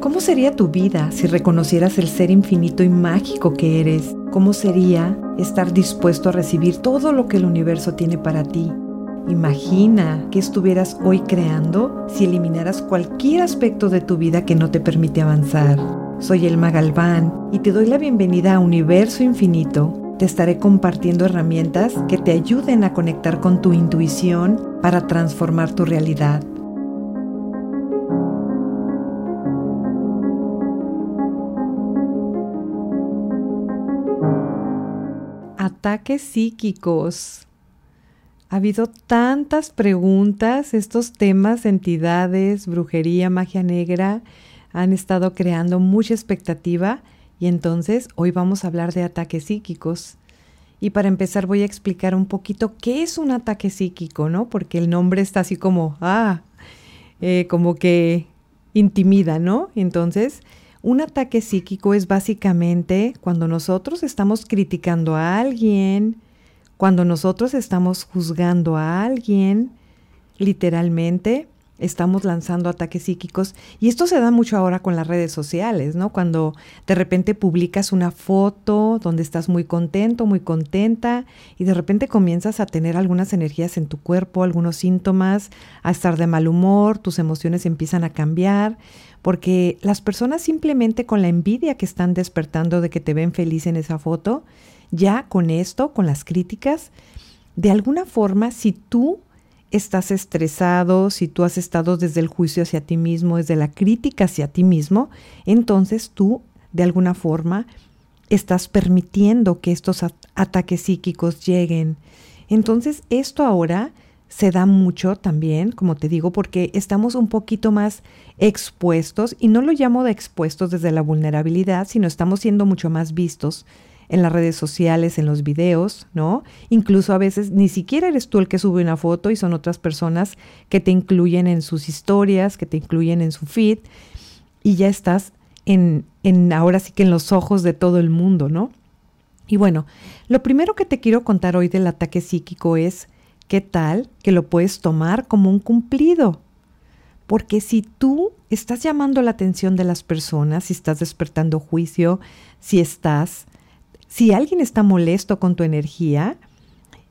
¿Cómo sería tu vida si reconocieras el ser infinito y mágico que eres? ¿Cómo sería estar dispuesto a recibir todo lo que el universo tiene para ti? Imagina que estuvieras hoy creando si eliminaras cualquier aspecto de tu vida que no te permite avanzar. Soy Elma Galván y te doy la bienvenida a Universo Infinito. Te estaré compartiendo herramientas que te ayuden a conectar con tu intuición para transformar tu realidad. Ataques psíquicos. Ha habido tantas preguntas, estos temas, entidades, brujería, magia negra, han estado creando mucha expectativa y entonces hoy vamos a hablar de ataques psíquicos. Y para empezar voy a explicar un poquito qué es un ataque psíquico, ¿no? Porque el nombre está así como, ah, eh, como que intimida, ¿no? Entonces, un ataque psíquico es básicamente cuando nosotros estamos criticando a alguien, cuando nosotros estamos juzgando a alguien, literalmente, estamos lanzando ataques psíquicos y esto se da mucho ahora con las redes sociales, ¿no? Cuando de repente publicas una foto donde estás muy contento, muy contenta y de repente comienzas a tener algunas energías en tu cuerpo, algunos síntomas, a estar de mal humor, tus emociones empiezan a cambiar, porque las personas simplemente con la envidia que están despertando de que te ven feliz en esa foto, ya con esto, con las críticas, de alguna forma, si tú estás estresado, si tú has estado desde el juicio hacia ti mismo, desde la crítica hacia ti mismo, entonces tú de alguna forma estás permitiendo que estos ataques psíquicos lleguen. Entonces esto ahora se da mucho también, como te digo, porque estamos un poquito más expuestos, y no lo llamo de expuestos desde la vulnerabilidad, sino estamos siendo mucho más vistos en las redes sociales, en los videos, ¿no? Incluso a veces ni siquiera eres tú el que sube una foto y son otras personas que te incluyen en sus historias, que te incluyen en su feed y ya estás en, en ahora sí que en los ojos de todo el mundo, ¿no? Y bueno, lo primero que te quiero contar hoy del ataque psíquico es qué tal que lo puedes tomar como un cumplido. Porque si tú estás llamando la atención de las personas, si estás despertando juicio, si estás si alguien está molesto con tu energía,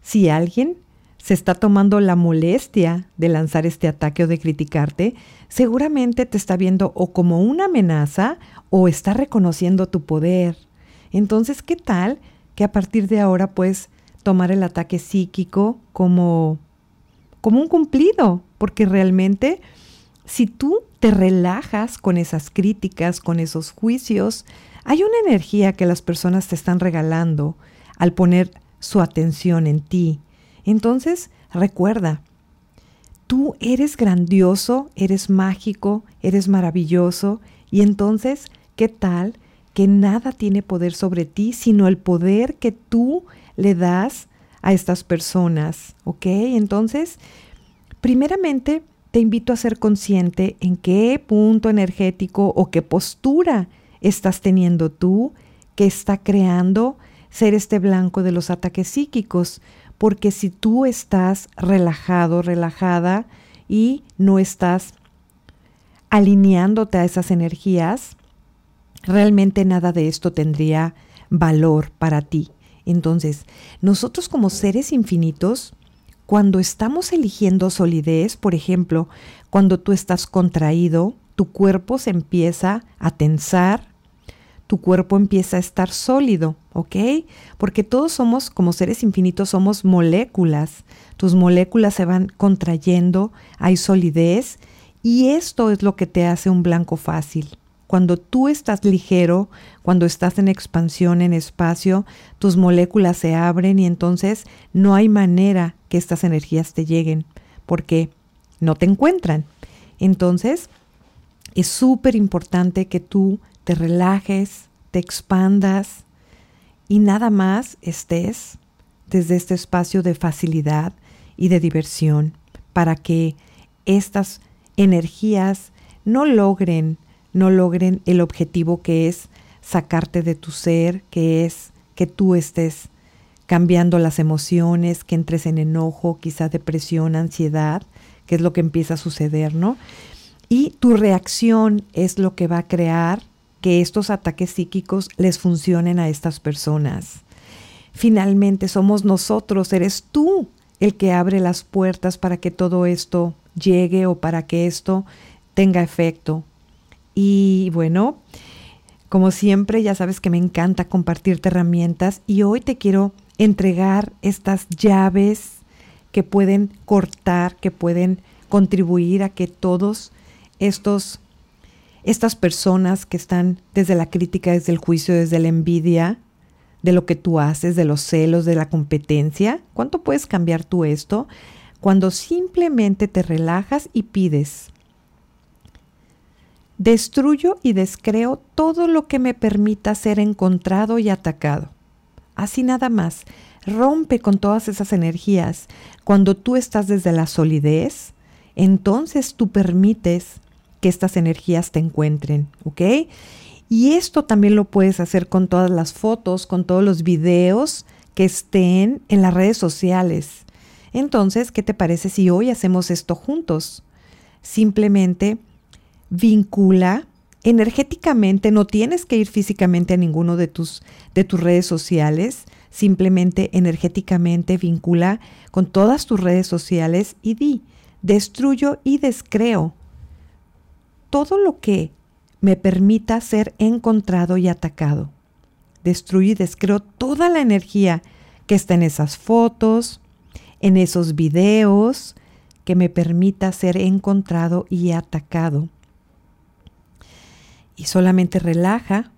si alguien se está tomando la molestia de lanzar este ataque o de criticarte, seguramente te está viendo o como una amenaza o está reconociendo tu poder. Entonces, ¿qué tal que a partir de ahora puedes tomar el ataque psíquico como, como un cumplido? Porque realmente, si tú te relajas con esas críticas, con esos juicios, hay una energía que las personas te están regalando al poner su atención en ti. Entonces, recuerda, tú eres grandioso, eres mágico, eres maravilloso y entonces, ¿qué tal que nada tiene poder sobre ti sino el poder que tú le das a estas personas? ¿Ok? Entonces, primeramente, te invito a ser consciente en qué punto energético o qué postura estás teniendo tú que está creando ser este blanco de los ataques psíquicos. Porque si tú estás relajado, relajada y no estás alineándote a esas energías, realmente nada de esto tendría valor para ti. Entonces, nosotros como seres infinitos, cuando estamos eligiendo solidez, por ejemplo, cuando tú estás contraído, tu cuerpo se empieza a tensar, tu cuerpo empieza a estar sólido, ¿ok? Porque todos somos, como seres infinitos, somos moléculas. Tus moléculas se van contrayendo, hay solidez y esto es lo que te hace un blanco fácil. Cuando tú estás ligero, cuando estás en expansión en espacio, tus moléculas se abren y entonces no hay manera que estas energías te lleguen porque no te encuentran. Entonces, es súper importante que tú te relajes, te expandas y nada más estés desde este espacio de facilidad y de diversión para que estas energías no logren, no logren el objetivo que es sacarte de tu ser, que es que tú estés cambiando las emociones, que entres en enojo, quizá depresión, ansiedad, que es lo que empieza a suceder, ¿no? Y tu reacción es lo que va a crear que estos ataques psíquicos les funcionen a estas personas. Finalmente somos nosotros, eres tú el que abre las puertas para que todo esto llegue o para que esto tenga efecto. Y bueno, como siempre, ya sabes que me encanta compartirte herramientas y hoy te quiero entregar estas llaves que pueden cortar, que pueden contribuir a que todos estos estas personas que están desde la crítica, desde el juicio, desde la envidia, de lo que tú haces, de los celos, de la competencia, ¿cuánto puedes cambiar tú esto? Cuando simplemente te relajas y pides, destruyo y descreo todo lo que me permita ser encontrado y atacado. Así nada más, rompe con todas esas energías. Cuando tú estás desde la solidez, entonces tú permites que estas energías te encuentren, ¿ok? Y esto también lo puedes hacer con todas las fotos, con todos los videos que estén en las redes sociales. Entonces, ¿qué te parece si hoy hacemos esto juntos? Simplemente vincula energéticamente, no tienes que ir físicamente a ninguno de tus, de tus redes sociales, simplemente energéticamente vincula con todas tus redes sociales y di, destruyo y descreo todo lo que me permita ser encontrado y atacado. Destruyo y descreo toda la energía que está en esas fotos, en esos videos, que me permita ser encontrado y atacado. Y solamente relaja,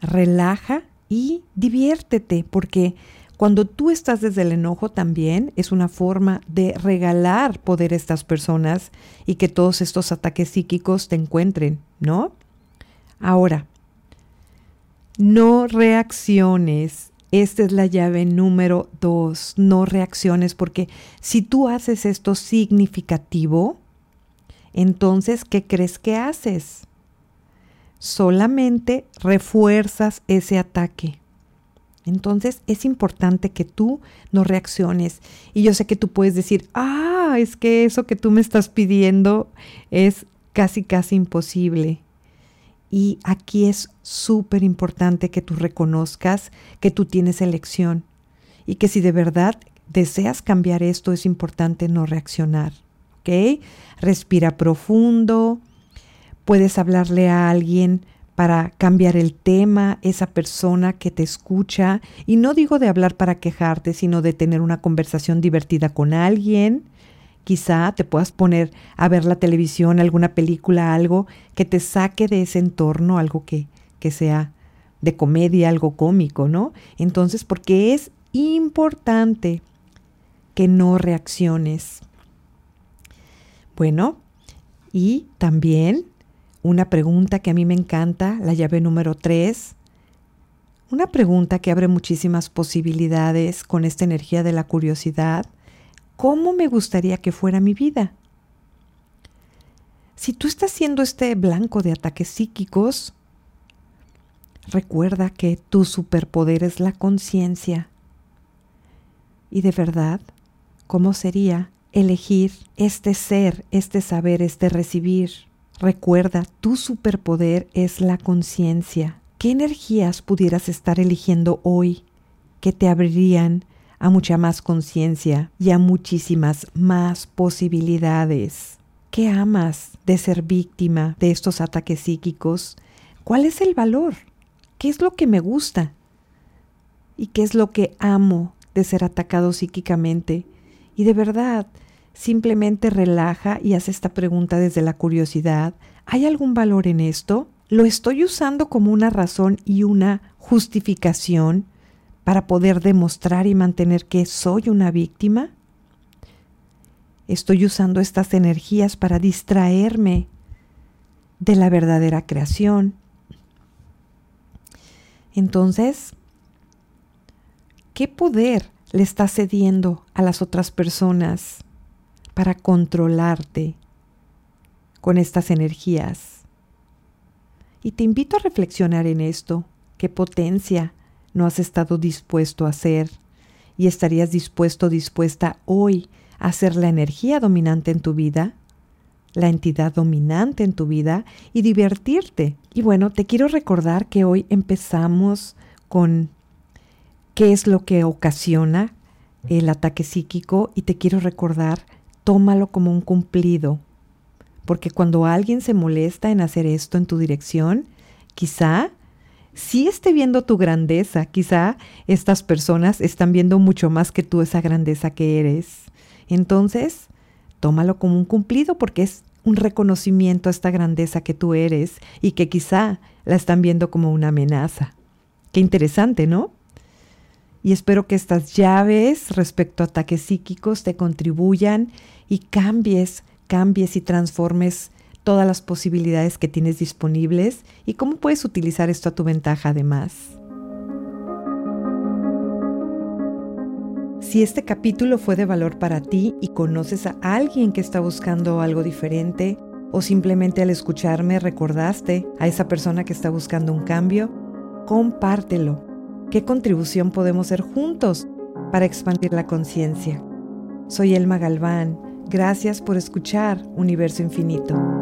relaja y diviértete, porque cuando tú estás desde el enojo también es una forma de regalar poder a estas personas y que todos estos ataques psíquicos te encuentren, ¿no? Ahora, no reacciones. Esta es la llave número dos. No reacciones porque si tú haces esto significativo, entonces, ¿qué crees que haces? Solamente refuerzas ese ataque. Entonces es importante que tú no reacciones. Y yo sé que tú puedes decir, ah, es que eso que tú me estás pidiendo es casi, casi imposible. Y aquí es súper importante que tú reconozcas que tú tienes elección y que si de verdad deseas cambiar esto es importante no reaccionar. ¿Ok? Respira profundo. Puedes hablarle a alguien para cambiar el tema, esa persona que te escucha. Y no digo de hablar para quejarte, sino de tener una conversación divertida con alguien. Quizá te puedas poner a ver la televisión, alguna película, algo que te saque de ese entorno, algo que, que sea de comedia, algo cómico, ¿no? Entonces, porque es importante que no reacciones. Bueno, y también una pregunta que a mí me encanta, la llave número tres. Una pregunta que abre muchísimas posibilidades con esta energía de la curiosidad. ¿Cómo me gustaría que fuera mi vida? Si tú estás siendo este blanco de ataques psíquicos, recuerda que tu superpoder es la conciencia. Y de verdad, ¿cómo sería elegir este ser, este saber, este recibir? Recuerda, tu superpoder es la conciencia. ¿Qué energías pudieras estar eligiendo hoy que te abrirían a mucha más conciencia y a muchísimas más posibilidades? ¿Qué amas de ser víctima de estos ataques psíquicos? ¿Cuál es el valor? ¿Qué es lo que me gusta? ¿Y qué es lo que amo de ser atacado psíquicamente? Y de verdad, Simplemente relaja y haz esta pregunta desde la curiosidad. ¿Hay algún valor en esto? ¿Lo estoy usando como una razón y una justificación para poder demostrar y mantener que soy una víctima? ¿Estoy usando estas energías para distraerme de la verdadera creación? Entonces, ¿qué poder le está cediendo a las otras personas? Para controlarte con estas energías. Y te invito a reflexionar en esto. ¿Qué potencia no has estado dispuesto a hacer? ¿Y estarías dispuesto, dispuesta hoy a ser la energía dominante en tu vida? la entidad dominante en tu vida y divertirte. Y bueno, te quiero recordar que hoy empezamos con qué es lo que ocasiona el ataque psíquico y te quiero recordar, tómalo como un cumplido, porque cuando alguien se molesta en hacer esto en tu dirección, quizá sí esté viendo tu grandeza, quizá estas personas están viendo mucho más que tú esa grandeza que eres. Entonces, tómalo como un cumplido porque es un reconocimiento a esta grandeza que tú eres y que quizá la están viendo como una amenaza. Qué interesante, ¿no? Y espero que estas llaves respecto a ataques psíquicos te contribuyan y cambies, cambies y transformes todas las posibilidades que tienes disponibles y cómo puedes utilizar esto a tu ventaja además. Si este capítulo fue de valor para ti y conoces a alguien que está buscando algo diferente o simplemente al escucharme recordaste a esa persona que está buscando un cambio, compártelo. ¿Qué contribución podemos hacer juntos para expandir la conciencia? Soy Elma Galván. Gracias por escuchar Universo Infinito.